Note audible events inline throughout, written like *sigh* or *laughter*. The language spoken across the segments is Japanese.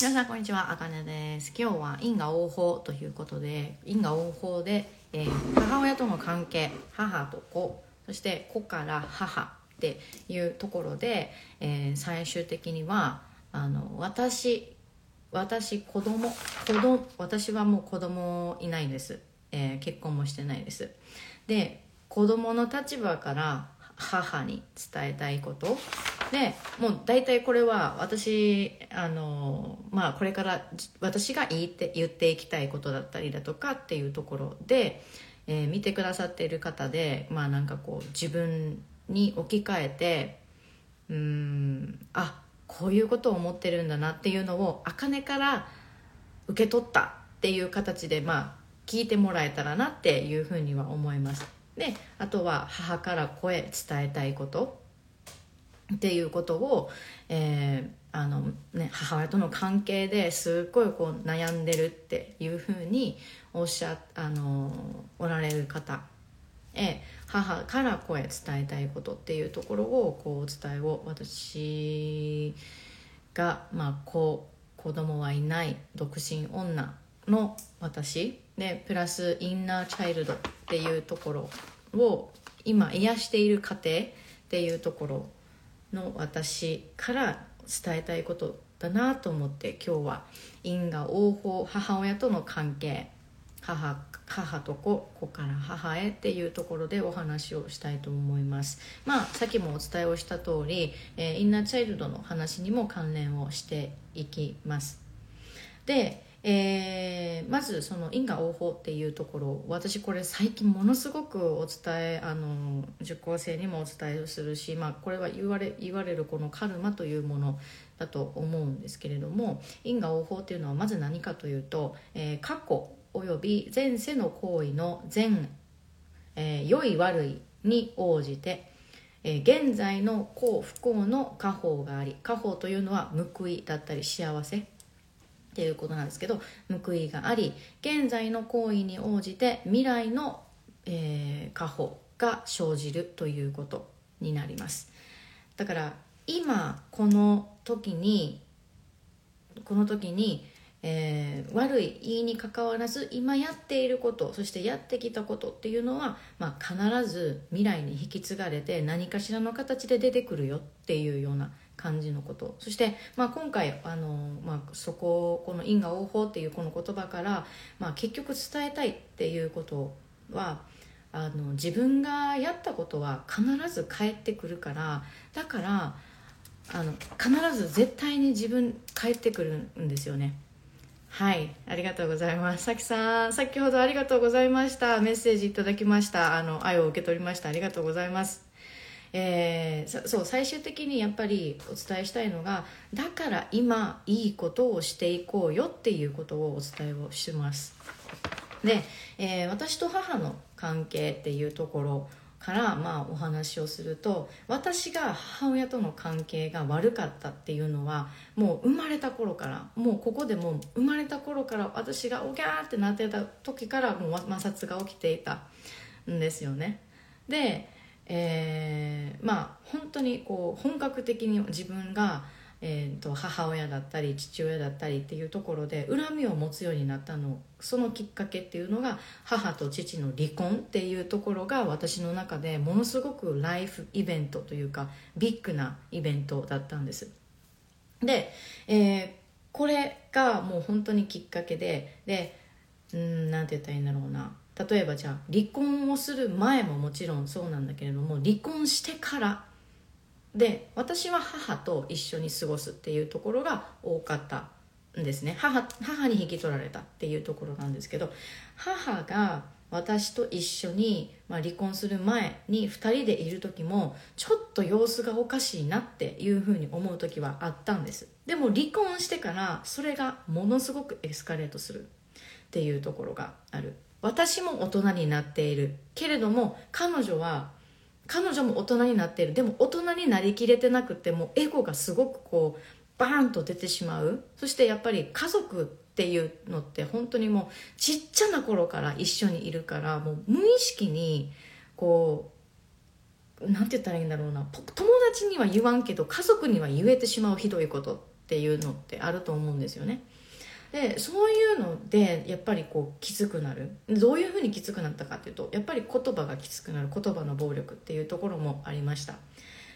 皆さんこんにちはあかねです。今日は因果応報ということで因果応報で、えー母親との関係母と子そして子から母っていうところで、えー最終的にはあの私私子供子供私はもう子供いないです、えー結婚もしてないです。で子供の立場から母に伝えたいことでもう大体これは私あのまあこれから私が言って言っていきたいことだったりだとかっていうところで、えー見てくださっている方でまあなんかこう自分に置き換えてうんあこういうことを思ってるんだなっていうのを茜から受け取ったっていう形でまあ聞いてもらえたらなっていうふうには思います。であとは母から子へ伝えたいこと。っていうことを、えーあのね、母親との関係ですっごいこう悩んでるっていうふうにおっしゃあのおられる方。へ母から子へ伝えたいことっていうところをこうお伝えを私が、まあ、子子供はいない独身女の私。でプラスインナーチャイルドっていうところを今癒している過程っていうところの私から伝えたいことだなと思って今日は因果応報母親との関係。母母と子子から母へっていうところでお話をしたいと思います。まあさっきもお伝えをした通り、えーインナーチャイルドの話にも関連をしていきます。で、えーまずその因果応報っていうところ私これ最近ものすごくお伝えあの受講生にもお伝えするし、まあ、これは言われ言われるこのカルマというものだと思うんですけれども因果応報っていうのはまず何かというと、えー過去および前世の行為の善、えー良い悪いに応じてえー現在の幸不幸の果報があり果報というのは報いだったり幸せっていうことなんですけど報いがあり現在の行為に応じて未来の、えー果報が生じるということになります。だから今この時にこの時に、えー悪いいいにかかわらず今やっていることそしてやってきたことっていうのは、まあ、必ず未来に引き継がれて何かしらの形で出てくるよっていうような感じのこと。そして、まあ、今回あの、まあ、そここの因果応報っていうこの言葉から、まあ、結局伝えたいっていうことはあの自分がやったことは必ず返ってくるからだからあの必ず絶対に自分返ってくるんですよね。はい。ありがとうございます。さきさん先ほどありがとうございました。メッセージいただきました。あの愛を受け取りました。ありがとうございます。えーそう最終的にやっぱりお伝えしたいのがだから今いいことをしていこうよっていうことをお伝えをします。で、えー私と母の関係っていうところから、まあ、お話をすると私が母親との関係が悪かったっていうのはもう生まれた頃からもうここでもう生まれた頃から私がおぎゃーってなってた時からもう摩擦が起きていたんですよね。で、えーまあ本当にこう本格的に自分が、えー、と母親だったり父親だったりっていうところで恨みを持つようになったのそのきっかけっていうのが母と父の離婚っていうところが私の中でものすごくライフイベントというかビッグなイベントだったんです。で、えーこれがもう本当にきっかけででうんなんて言ったらいいんだろうな。例えばじゃあ離婚をする前ももちろんそうなんだけれども離婚してからで私は母と一緒に過ごすっていうところが多かったんですね。母母に引き取られたっていうところなんですけど母が私と一緒に、まあ、離婚する前に2人でいる時もちょっと様子がおかしいなっていうふうに思う時はあったんです。でも離婚してからそれがものすごくエスカレートするっていうところがある。私も大人になっている。けれども彼女は彼女も大人になっている。でも大人になりきれてなくてもエゴがすごくこうバーンと出てしまう。そしてやっぱり家族っていうのって本当にもうちっちゃな頃から一緒にいるからもう無意識にこうなんて言ったらいいんだろうな。友達には言わんけど家族には言えてしまうひどいことっていうのってあると思うんですよね。でそういうのでやっぱりこうきつくなる。どういうふうにきつくなったかっていうとやっぱり言葉がきつくなる。言葉の暴力っていうところもありました。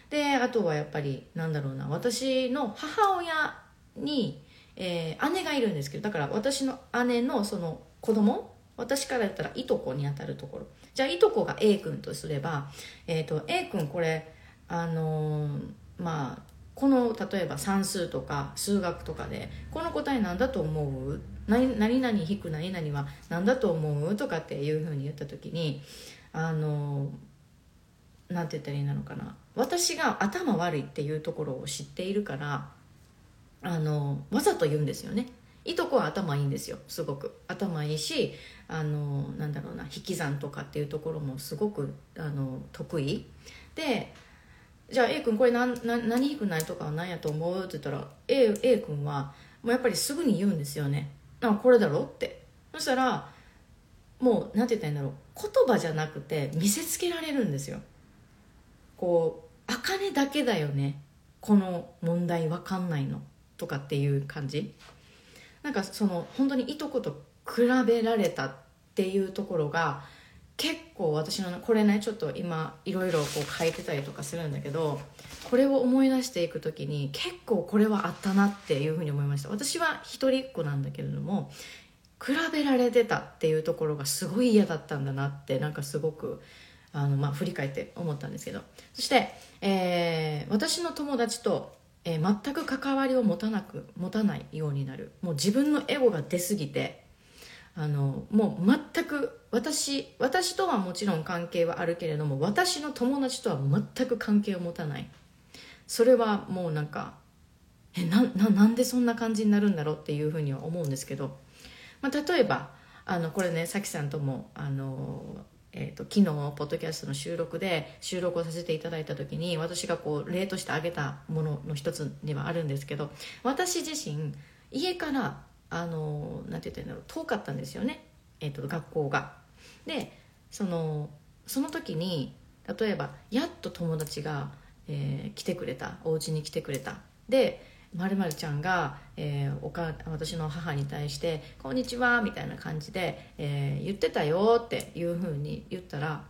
であとはやっぱりなんだろうな。私の母親に、えー、姉がいるんですけどだから私の姉のその子供私から言ったらいとこにあたるところ。じゃあいとこが A 君とすれば、えーと、と A 君これあのー、まあこの例えば算数とか数学とかでこの答えなんだと思う？何何々引く何々は何だと思う？とかっていうふうに言った時にあのなんて言ったらいいなのかな。私が頭悪いっていうところを知っているからあのわざと言うんですよね。いとこは頭いいんですよすごく。頭いいしあのなんだろうな引き算とかっていうところもすごくあの得意。でじゃあ A 君これ何何引くないとかは何やと思う？って言ったら A, A 君はもうやっぱりすぐに言うんですよね。あこれだろ？って。そしたらもう何て言ったらいいんだろう。言葉じゃなくて見せつけられるんですよ。こう茜だけだよね。この問題わかんないの。とかっていう感じ。なんかその本当にいとこと比べられたっていうところが結構私のこれねちょっと今いろいろこう書いてたりとかするんだけどこれを思い出していく時に結構これはあったなっていうふうに思いました。私は一人っ子なんだけれども比べられてたっていうところがすごい嫌だったんだなってなんかすごくあの、まあ、振り返って思ったんですけど。そして、えー、私の友達と、えー、全く関わりを持たなく持たないようになる。もう自分のエゴが出すぎてあのもう全く私私とはもちろん関係はあるけれども私の友達とは全く関係を持たない。それはもうなんかえなななんでそんな感じになるんだろうっていうふうには思うんですけど、まあ、例えばあのこれねさきさんともあの、えーと、昨日ポッドキャストの収録で収録をさせていただいた時に私がこう例として挙げたものの一つにはあるんですけど私自身家からあのなんて言ったらいいんだろう遠かったんですよね、えーと、学校が。でそのその時に例えばやっと友達が、えー、来てくれたお家に来てくれたでまるちゃんが、えー、おか私の母に対して「こんにちは」みたいな感じで、えー、言ってたよっていうふうに言ったら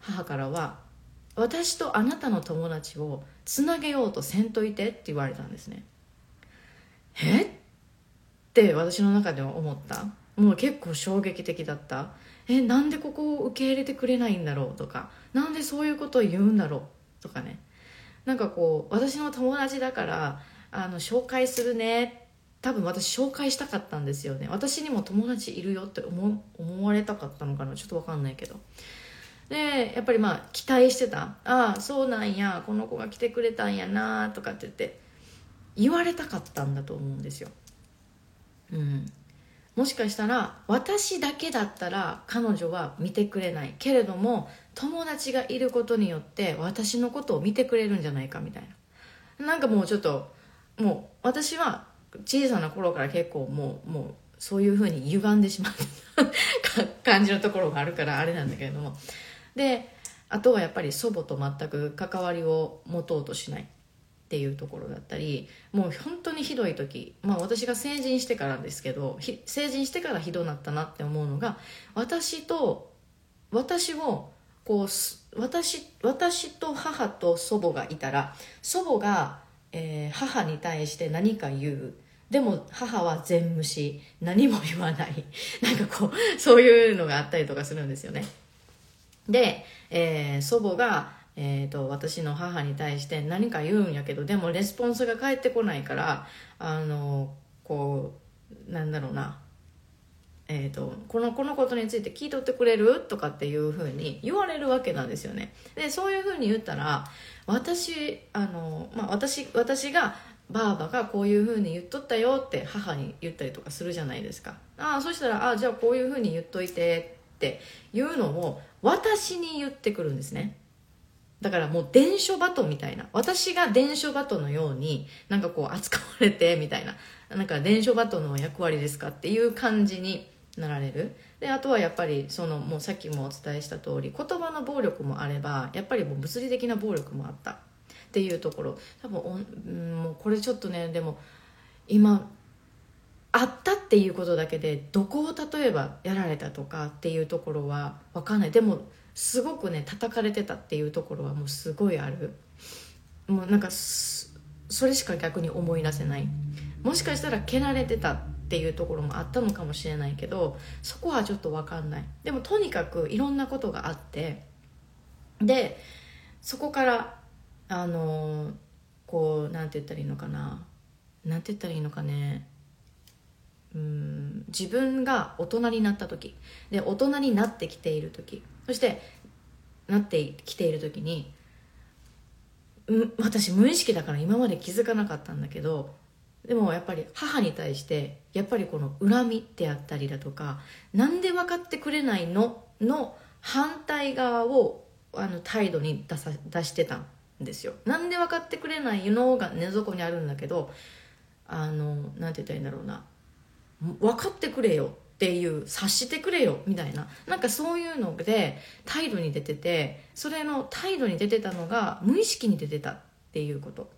母からは「私とあなたの友達をつなげようとせんといて」って言われたんですね。え？って私の中では思った。もう結構衝撃的だった。えなんでここを受け入れてくれないんだろうとか。なんでそういうことを言うんだろうとかね。なんかこう私の友達だからあの紹介するね。多分私紹介したかったんですよね。私にも友達いるよって思思われたかったのかな。ちょっと分かんないけど。でやっぱりまあ期待してた「ああそうなんや。この子が来てくれたんやな」とかって言って言われたかったんだと思うんですよ。うん、もしかしたら私だけだったら彼女は見てくれない。けれども友達がいることによって私のことを見てくれるんじゃないかみたいな。なんかもうちょっともう私は小さな頃から結構もうもうそういうふうに歪んでしまった *laughs* 感じのところがあるからあれなんだけれども。であとはやっぱり祖母と全く関わりを持とうとしない。っていうところだったりもう本当にひどい時まあ私が成人してからですけど成人してからひどなったなって思うのが私と私をこう私私と母と祖母がいたら祖母が、えー、母に対して何か言う。でも母は全無視。何も言わない。*laughs* なんかこうそういうのがあったりとかするんですよね。で、えー、祖母がえーと、私の母に対して何か言うんやけどでもレスポンスが返ってこないからあのこうなんだろうな。えーと、このこのことについて聞いとってくれる？とかっていうふうに言われるわけなんですよね。でそういうふうに言ったら私あの、まあ、私私がばあばがこういうふうに言っとったよって母に言ったりとかするじゃないですか。ああそしたらあじゃあこういうふうに言っといてっていうのを私に言ってくるんですね。だからもう伝書バトみたいな。私が伝書バトのようになんかこう扱われてみたいな。なんか伝書バトの役割ですかっていう感じになられる。であとはやっぱりそのもうさっきもお伝えした通り言葉の暴力もあればやっぱりもう物理的な暴力もあった。っていうところ。多分、うん、もうこれちょっとねでも今あったっていうことだけでどこを例えばやられたとかっていうところは分かんない。でもすごくね叩かれてたっていうところはもうすごいある。もうなんかそれしか逆に思い出せない。もしかしたら蹴られてたっていうところもあったのかもしれないけどそこはちょっと分かんない。でもとにかくいろんなことがあってでそこからあのこうなんて言ったらいいのかな。なんて言ったらいいのかね。うん自分が大人になった時。で大人になってきている時。そしてなってきている時に私無意識だから今まで気づかなかったんだけどでもやっぱり母に対してやっぱりこの恨みであったりだとかなんで分かってくれないのの反対側をあの態度に出さ出してたんですよ。なんで分かってくれないのが根底にあるんだけどあのなんて言ったらいいんだろうな。分かってくれよ。っていう察してくれよみたいな。なんかそういうので態度に出ててそれの態度に出てたのが無意識に出てたっていうこと。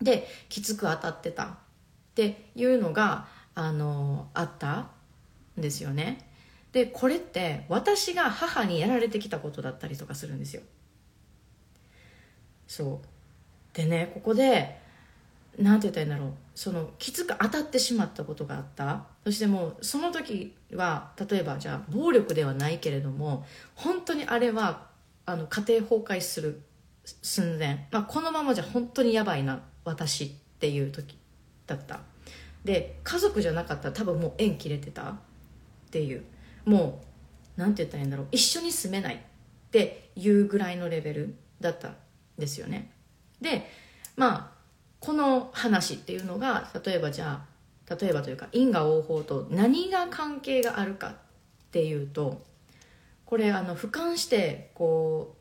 できつく当たってた。っていうのがあのあったんですよね。でこれって私が母にやられてきたことだったりとかするんですよ。そう。でねここで何て言ったらいいんだろう。そのきつく当たってしまったことがあった。そしてもうその時は例えばじゃあ暴力ではないけれども本当にあれはあの家庭崩壊する寸前、まあ、このままじゃ本当にやばいな私っていう時だった。で家族じゃなかったら多分もう縁切れてた。っていう。もう何て言ったらいいんだろう。一緒に住めないっていうぐらいのレベルだったんですよね。でまあこの話っていうのが例えばじゃあ例えばというか因果応報と何が関係があるかっていうとこれあの俯瞰してこ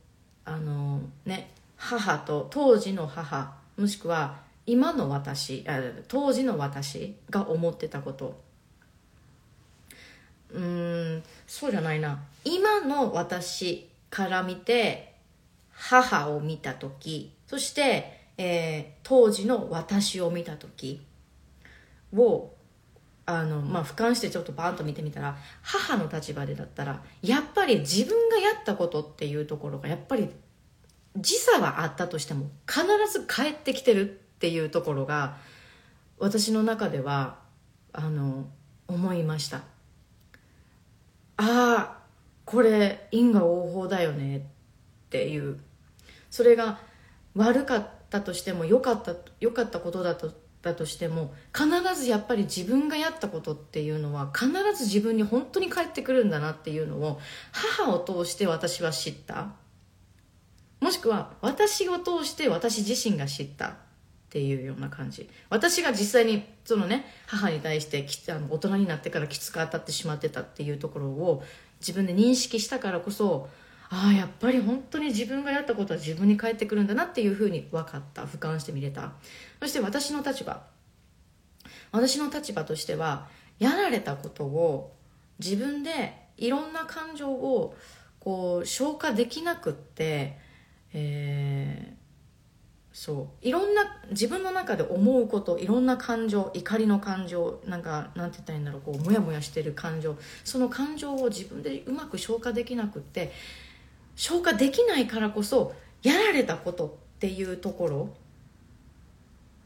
うあのね母と当時の母もしくは今の私当時の私が思ってたこと。うんそうじゃないな。今の私から見て母を見た時そしてえー、当時の私を見た時をあの、まあ、俯瞰してちょっとバーンと見てみたら母の立場でだったらやっぱり自分がやったことっていうところがやっぱり時差はあったとしても必ず帰ってきてるっていうところが私の中ではあの思いました。ああこれ因果応報だよねっていう。それが悪かったったとしても良かった良かったことだとだとしても必ずやっぱり自分がやったことっていうのは必ず自分に本当に返ってくるんだなっていうのを母を通して私は知った。もしくは私を通して私自身が知ったっていうような感じ。私が実際にそのね母に対してあの大人になってからきつく当たってしまってたっていうところを自分で認識したからこそああやっぱり本当に自分がやったことは自分に返ってくるんだなっていうふうに分かった。俯瞰して見れた。そして私の立場。私の立場としてはやられたことを自分でいろんな感情をこう消化できなくって、えー、そう。いろんな自分の中で思うこといろんな感情怒りの感情なんかなんて言ったらいいんだろうこうモヤモヤしてる感情その感情を自分でうまく消化できなくって消化できないからこそやられたことっていうところ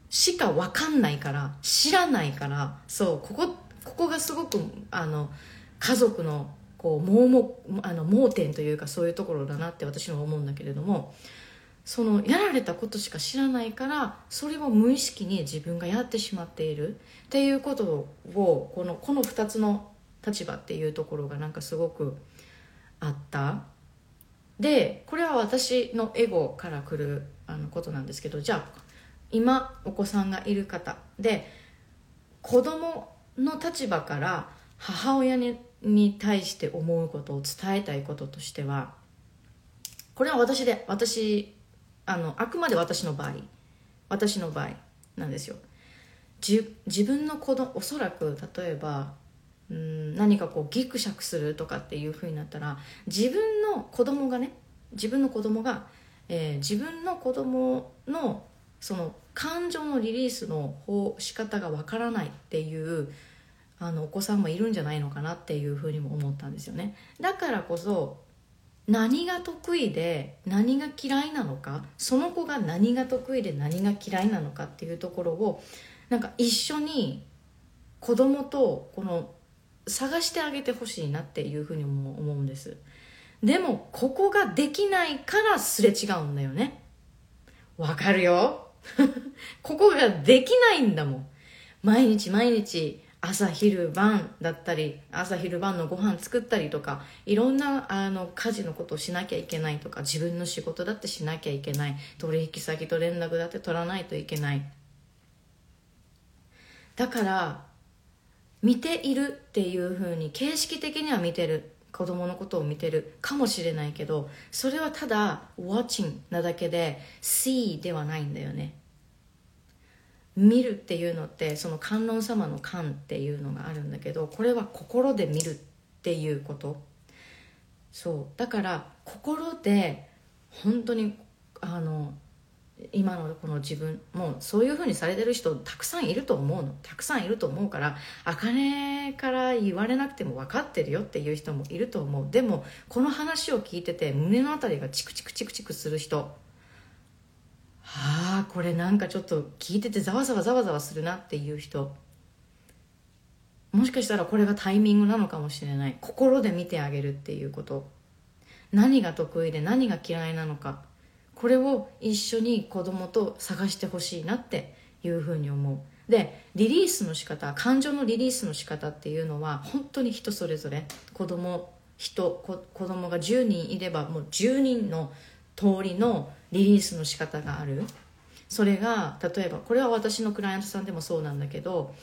しか分かんないから知らないからそうここここがすごくあの家族のこう盲目あの盲点というかそういうところだなって私は思うんだけれどもそのやられたことしか知らないからそれを無意識に自分がやってしまっている。っていうことをこのこの2つの立場っていうところがなんかすごくあった。でこれは私のエゴから来るあのことなんですけどじゃあ今お子さんがいる方。で子供の立場から母親にに対して思うことを伝えたいこととしてはこれは私で私あのあくまで私の場合。私の場合なんですよ。自分の子供おそらく例えばうん何かこうギクシャクするとかっていうふうになったら自分の子供がね自分の子供が、えー、自分の子供のその感情のリリースの方仕方がわからないっていうあのお子さんもいるんじゃないのかなっていうふうにも思ったんですよね。だからこそ何が得意で何が嫌いなのかその子が何が得意で何が嫌いなのかっていうところをなんか一緒に子供とこの探してあげてほしいなっていうふうに思うんです。でもここができないからすれ違うんだよね。わかるよ。*laughs* ここができないんだもん。毎日毎日朝昼晩だったり朝昼晩のご飯作ったりとかいろんなあの家事のことをしなきゃいけないとか自分の仕事だってしなきゃいけない取引先と連絡だって取らないといけない。だから見ているっていうふうに形式的には見てる子供のことを見てるかもしれないけどそれはただ watching なだけで see ではないんだよね。見るっていうのってその観音様の観っていうのがあるんだけどこれは心で見るっていうこと。そう。だから心で本当にあの今のこの自分もうそういうふうにされてる人たくさんいると思うの。たくさんいると思うから茜かねから言われなくても分かってるよっていう人もいると思う。でもこの話を聞いてて胸の辺りがチクチクチクチクする人。はあこれなんかちょっと聞いててざわざわざわざわするなっていう人。もしかしたらこれがタイミングなのかもしれない。心で見てあげるっていうこと。何が得意で何が嫌いなのか。これを一緒に子供と探してほしいなっていうふうに思う。でリリースの仕方感情のリリースの仕方っていうのは本当に人それぞれ。子供人子供が10人いればもう10人の通りのリリースの仕方がある。それが例えばこれは私のクライアントさんでもそうなんだけど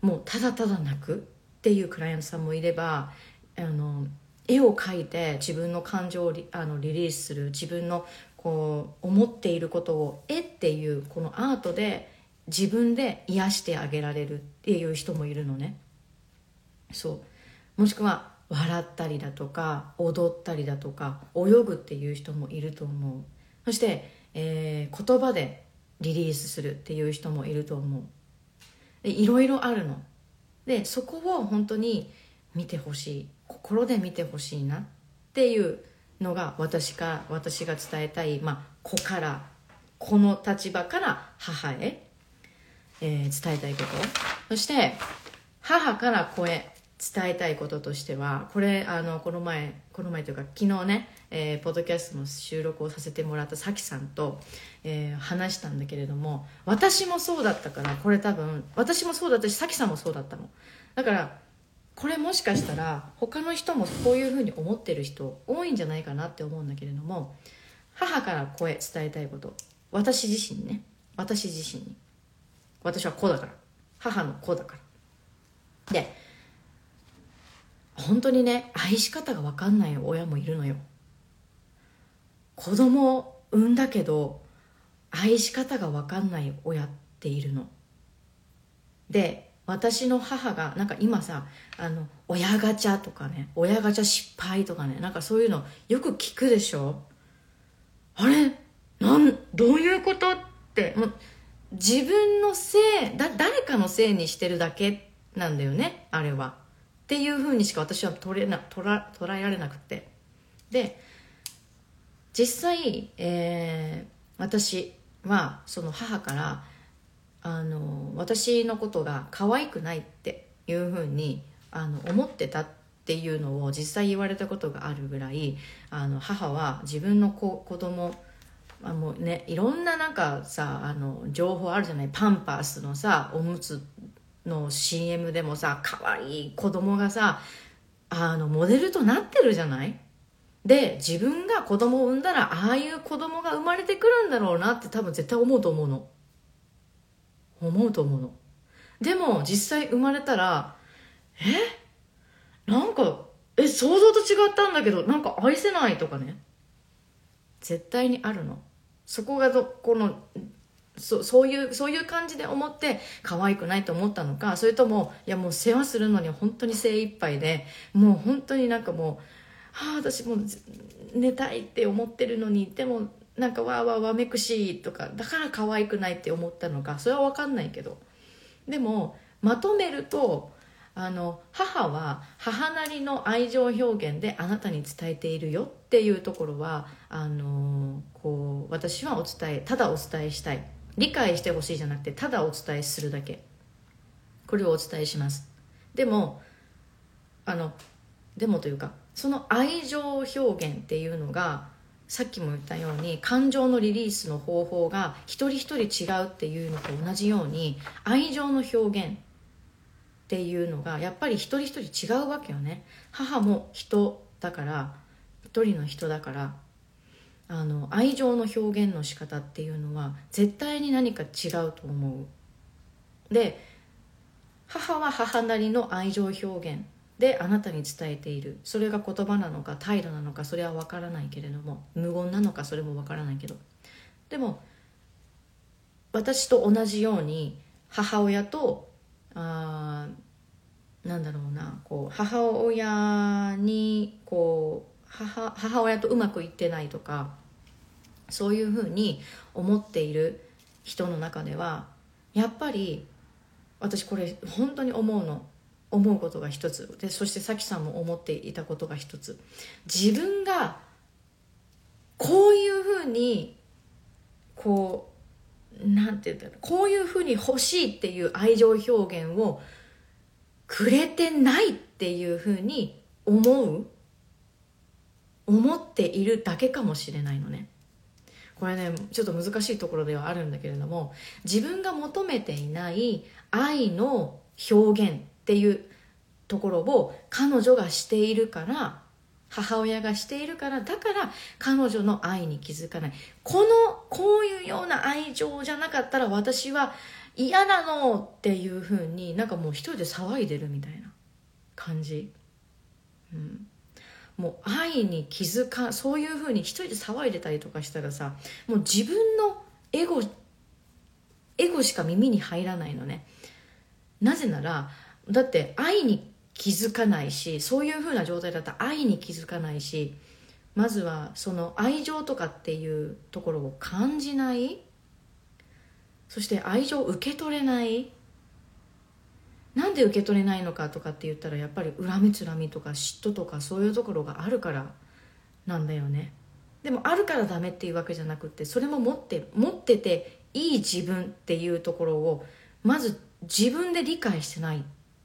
もうただただ泣くっていうクライアントさんもいればあの絵を描いて自分の感情をリあのリリースする自分のこう思っていることを絵っていうこのアートで自分で癒してあげられるっていう人もいるのね。そう。もしくは笑ったりだとか踊ったりだとか泳ぐっていう人もいると思う。そして、えー、言葉でリリースするっていう人もいると思う。でいろいろあるの。でそこを本当に見てほしい。心で見てほしいなっていうのが私か私が伝えたい、まあ、子からこの立場から母へ、えー、伝えたいこと。そして母から子へ伝えたいこととしてはこれあのこの前この前というか昨日ね、えー、ポッドキャストの収録をさせてもらったさきさんと、えー、話したんだけれども私もそうだったからこれ多分私もそうだったしさきさんもそうだったの。だからこれもしかしたら他の人もこういうふうに思ってる人多いんじゃないかなって思うんだけれども母から声伝えたいこと。私自身ね。私自身に。私は子だから。母の子だから。で本当にね愛し方が分かんない親もいるのよ。子供を産んだけど愛し方が分かんない親っているの。で私の母がなんか今さあの親ガチャとかね親ガチャ失敗とかねなんかそういうのよく聞くでしょ？あれ？なんどういうことって？もう自分のせいだ誰かのせいにしてるだけなんだよねあれは。っていうふうにしか私は捉えな捉捉えられなくて。で実際、えー、私はその母からあの私のことが可愛くないっていうふうにあの思ってたっていうのを実際言われたことがあるぐらいあの母は自分の子子供あもうねいろんななんかさあの情報あるじゃない？パンパースのさおむつの CM でもさ可愛い子供がさあのモデルとなってるじゃない？で自分が子供を産んだらああいう子供が生まれてくるんだろうなって多分絶対思うと思うの。思うと思うの。でも実際生まれたらえ？なんかえ想像と違ったんだけどなんか愛せないとかね。絶対にあるの。そこがどこのそそういうそういう感じで思って可愛くないと思ったのかそれともいやもう世話するのに本当に精一杯でもう本当になんかもうはあ私もう寝たいって思ってるのにでもなんかわーわーわめくしいとかだから可愛くないって思ったのかそれは分かんないけど。でもまとめるとあの母は母なりの愛情表現であなたに伝えているよっていうところはあのこう私はお伝えただお伝えしたい。理解してほしいじゃなくてただお伝えするだけ。これをお伝えします。でもあのでもというかその愛情表現っていうのがさっきも言ったように感情のリリースの方法が一人一人違うっていうのと同じように愛情の表現っていうのがやっぱり一人一人違うわけよね。母も人だから一人の人だからあの愛情の表現の仕方っていうのは絶対に何か違うと思う。で母は母なりの愛情表現。であなたに伝えている。それが言葉なのか態度なのかそれは分からないけれども無言なのかそれも分からないけど。でも私と同じように母親とあなんだろうなこう母親にこう母母親とうまくいってないとかそういうふうに思っている人の中ではやっぱり私これ本当に思うの。思うことが一つ。でそしてさきさんも思っていたことが一つ。自分がこういうふうにこうなんて言うんだろう。こういうふうに欲しいっていう愛情表現をくれてないっていうふうに思う思っているだけかもしれないのね。これねちょっと難しいところではあるんだけれども自分が求めていない愛の表現っていうところを彼女がしているから母親がしているからだから彼女の愛に気づかない。このこういうような愛情じゃなかったら私は嫌なのっていうふうになんかもう一人で騒いでるみたいな感じ、うん、もう愛に気づかそういうふうに一人で騒いでたりとかしたらさもう自分のエゴエゴしか耳に入らないのね。なぜならだって愛に気づかないしそういう風な状態だったら愛に気づかないしまずはその愛情とかっていうところを感じない。そして愛情を受け取れない。なんで受け取れないのかとかって言ったらやっぱり恨みつらみとか嫉妬とかそういうところがあるからなんだよね。でもあるからダメっていうわけじゃなくてそれも持って持ってていい自分っていうところをまず自分で理解してない。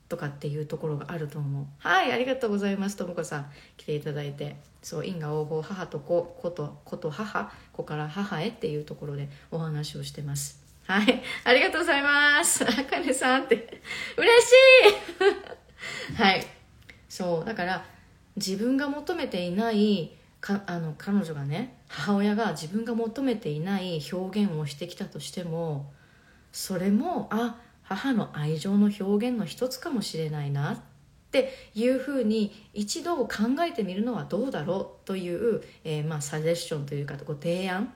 とかっていうところがあると思う。はいありがとうございますともこさん。来ていただいて。そう因果応報母と子子と子と母子から母へっていうところでお話をしてます。はいありがとうございます。あかねさんって。嬉しい。*laughs* はい。そうだから自分が求めていないかあの彼女がね母親が自分が求めていない表現をしてきたとしてもそれもあ母の愛情の表現の一つかもしれないなっていうふうに一度考えてみるのはどうだろうという、えー、まあサジェッションというかご提案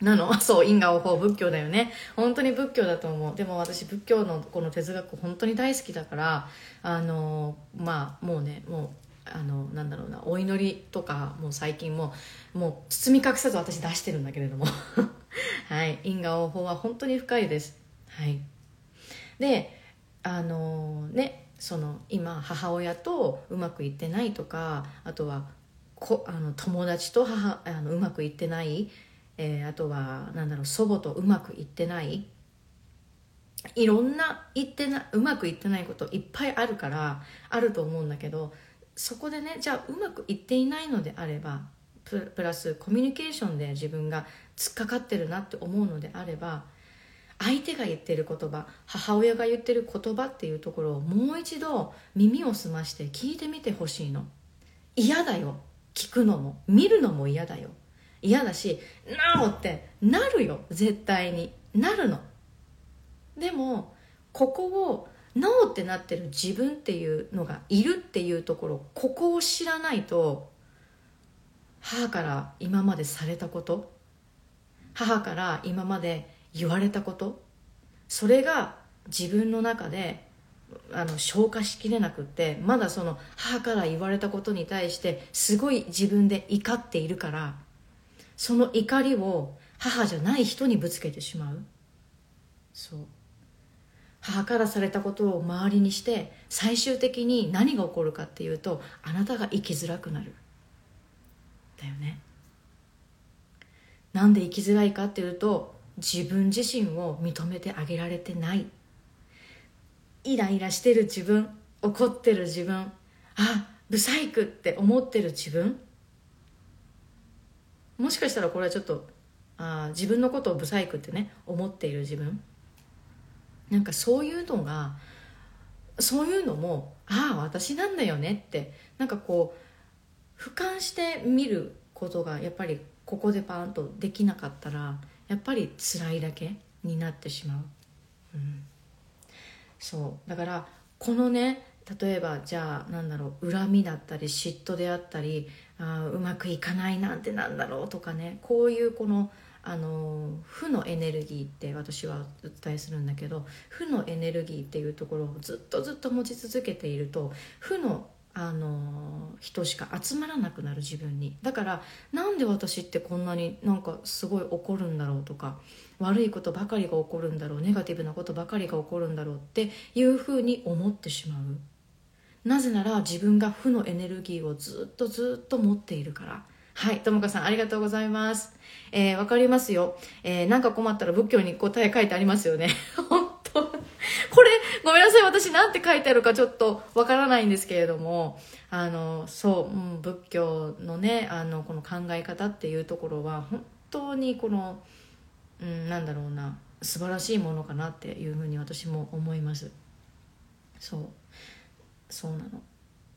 なの。*laughs* そう因果応報仏教だよね。本当に仏教だと思う。でも私仏教のこの哲学本当に大好きだからあのまあもうねもうあのなんだろうなお祈りとかもう最近ももう包み隠さず私出してるんだけれども。*laughs* はい。因果応報は本当に深いです。はい。であのねその今母親とうまくいってないとかあとはこあの友達と母あのうまくいってない、えー、あとはなんだろう祖母とうまくいってないいろんな言ってなうまくいってないこといっぱいあるからあると思うんだけどそこでねじゃあうまくいっていないのであればプラスコミュニケーションで自分が突っかかってるなって思うのであれば相手が言ってる言葉母親が言ってる言葉っていうところをもう一度耳を澄まして聞いてみてほしいの。嫌だよ。聞くのも。見るのも嫌だよ。嫌だし「なお!」ってなるよ。絶対に。なるの。でもここを「ノー」ってなってる自分っていうのがいるっていうところここを知らないと母から今までされたこと母から今まで言われたこと？それが自分の中であの消化しきれなくってまだその母から言われたことに対してすごい自分で怒っているからその怒りを母じゃない人にぶつけてしまう。そう。母からされたことを周りにして最終的に何が起こるかっていうとあなたが生きづらくなる。だよね。なんで生きづらいかっていうと自分自身を認めてあげられてない。イライラしてる自分怒ってる自分あブサイクって思ってる自分。もしかしたらこれはちょっとあ自分のことをブサイクってね思っている自分。なんかそういうのがそういうのもああ私なんだよねってなんかこう俯瞰して見ることがやっぱりここでパーンとできなかったらやっぱり辛いだけになってしまう、うん、そう。だからこのね例えばじゃあなんだろう恨みだったり嫉妬であったりあうまくいかないなんてなんだろうとかねこういうこのあの負のエネルギーって私はお伝えするんだけど負のエネルギーっていうところをずっとずっと持ち続けていると負のあの人しか集まらなくなる自分にだからなんで私ってこんなになんかすごい怒るんだろうとか悪いことばかりが起こるんだろうネガティブなことばかりが起こるんだろうっていうふうに思ってしまうなぜなら自分が負のエネルギーをずっとずっと持っているからはい、ともかさんありがとうございます。えー、わかりますよ。えー、なんか困ったら仏教に答え書いてありますよね。*laughs* 本当これ、ごめんなさい。私なんて書いてあるかちょっとわからないんですけれども、あの、そう、うん、仏教のね、あの、この考え方っていうところは、本当にこの、うん、なんだろうな、素晴らしいものかなっていうふうに私も思います。そう。そうなの。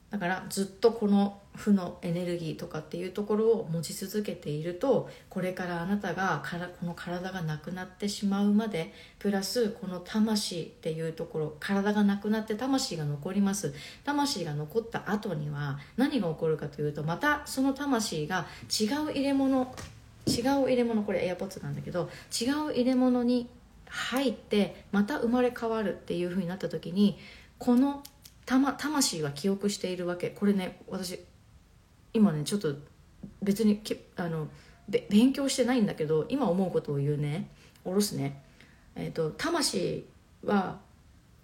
だからずっとこの負のエネルギーとかっていうところを持ち続けているとこれからあなたがからこの体がなくなってしまうまでプラスこの魂っていうところ体がなくなって魂が残ります。魂が残った後には何が起こるかというとまたその魂が違う入れ物違う入れ物これエアポッツなんだけど違う入れ物に入ってまた生まれ変わるっていうふうになった時にこの魂は記憶しているわけ。これね私今ねちょっと別にあの勉強してないんだけど今思うことを言うね。下ろすね。えっ、ー、と魂は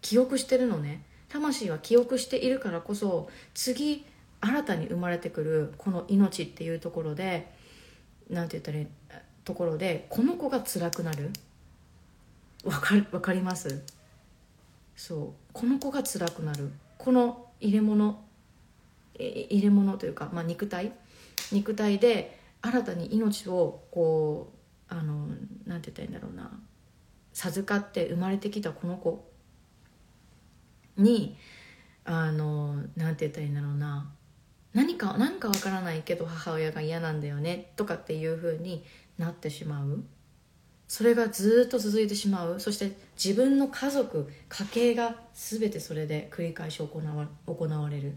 記憶してるのね。魂は記憶しているからこそ次新たに生まれてくるこの命っていうところで何て言ったらいいところでこの子が辛くなる？わかかります？そう。この子が辛くなる。この入れ物入れ物というか、まあ、肉体？肉体で新たに命をこうあのなんて言ったらいいんだろうな。授かって生まれてきたこの子にあのなんて言ったらいいんだろうな。何か何かわからないけど母親が嫌なんだよねとかっていうふうになってしまう。それがずっと続いてしまう。そして自分の家族家計が全てそれで繰り返し行わ行われるっ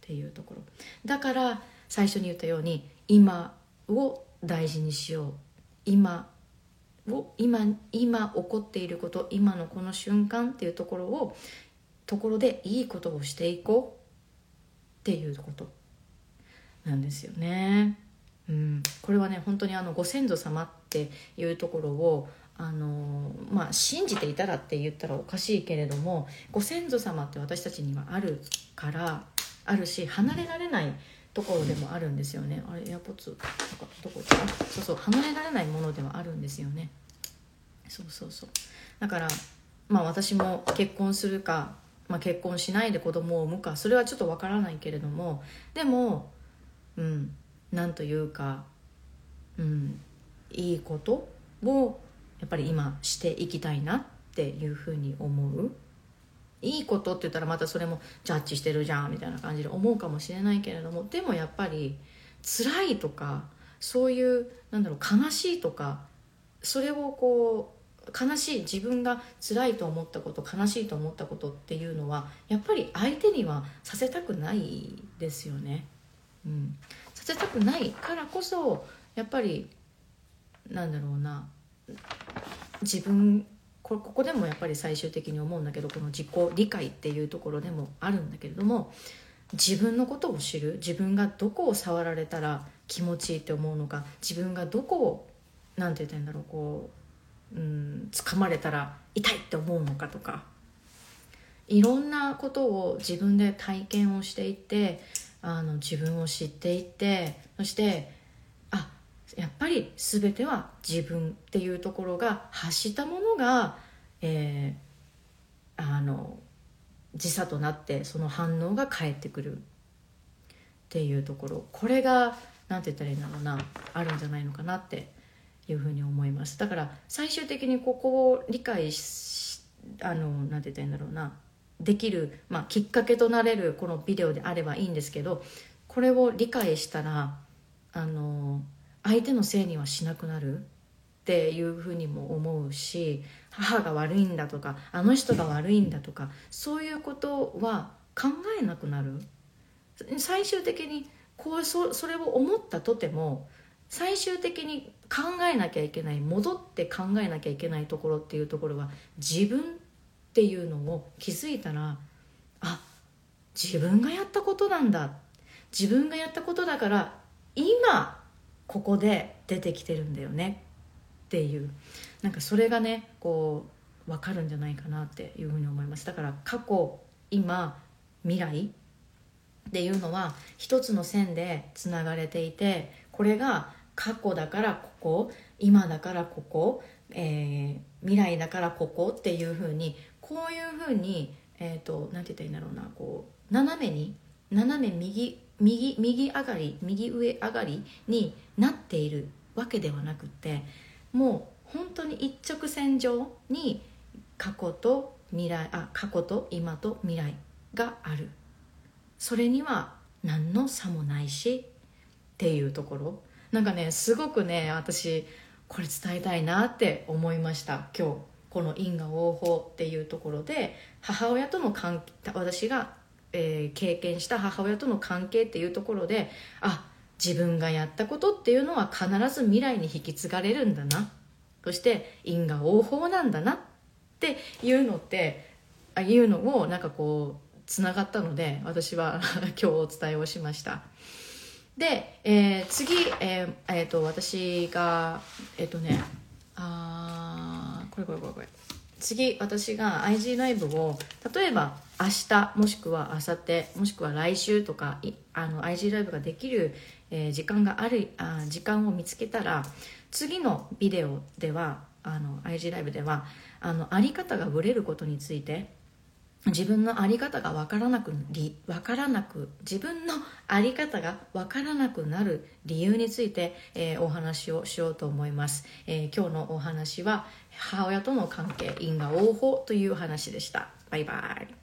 ていうところ。だから最初に言ったように今を大事にしよう。今を今今起こっていること今のこの瞬間っていうところをところでいいことをしていこうっていうことなんですよね。うん、これはね本当にあのご先祖様っていうところをあのまあ、信じていたらって言ったらおかしいけれどもご先祖様って私たちにはあるからあるし離れられないところでもあるんですよね。あれエアポッツどこ行った？そうそう離れられないものではあるんですよね。そうそうそう。だからまあ私も結婚するか、まあ、結婚しないで子供を産むかそれはちょっとわからないけれどもでもうん。なんというか、うん、いいことをやっぱり今していきたいなっていうふうに思ういいことって言ったらまたそれもジャッジしてるじゃんみたいな感じで思うかもしれないけれどもでもやっぱり辛いとかそういうなんだろう悲しいとかそれをこう悲しい自分が辛いと思ったこと悲しいと思ったことっていうのはやっぱり相手にはさせたくないですよね。うん、させたくないからこそやっぱりなんだろうな。自分ここでもやっぱり最終的に思うんだけどこの自己理解っていうところでもあるんだけれども自分のことを知る自分がどこを触られたら気持ちいいって思うのか自分がどこを何て言ったんだろうこううん掴まれたら痛いって思うのかとかいろんなことを自分で体験をしていってあの自分を知っていってそしてあやっぱり全ては自分っていうところが発したものが、えー、あの時差となってその反応が返ってくるっていうところ。これが何て言ったらいいんだろうなあるんじゃないのかなっていうふうに思います。だから最終的にここを理解しあの何て言ったらいいんだろうなできる、まあ、きっかけとなれるこのビデオであればいいんですけどこれを理解したらあの相手のせいにはしなくなるっていうふうにも思うし母が悪いんだとかあの人が悪いんだとかそういうことは考えなくなる。最終的にこうそそれを思ったとても最終的に考えなきゃいけない戻って考えなきゃいけないところっていうところは自分っていうのを気づいたらあ自分がやったことなんだ。自分がやったことだから今ここで出てきてるんだよね。っていう。なんかそれがねこう分かるんじゃないかなっていうふうに思います。だから過去今未来っていうのは一つの線でつながれていてこれが過去だからここ今だからここ、えー、未来だからここっていうふうにこういうふうにえっ、ー、と何て言ったらいいんだろうなこう斜めに斜め右右右上がり右上上がりになっているわけではなくてもう本当に一直線上に過去と未来あ過去と今と未来がある。それには何の差もないしっていうところ。なんかねすごくね私これ伝えたいなって思いました今日。この因果応報っていうところで母親との関係私が、えー、経験した母親との関係っていうところであ自分がやったことっていうのは必ず未来に引き継がれるんだな。そして因果応報なんだなっていうのってあいうのをなんかこうつながったので私は *laughs* 今日お伝えをしました。で、えー、次、えーえーと、私がえっ、ー、とねあこれこれこれこれ次私が IG ライブを例えば明日もしくは明後日もしくは来週とかあの IG ライブができる、えー、時間があるあ時間を見つけたら次のビデオではあの IG ライブではあのあり方がぶれることについて自分の在り方が分からなく分からなく自分の在り方が分からなくなる理由について、えー、お話をしようと思います、えー、今日のお話は母親との関係因果応報という話でした。バイバイ。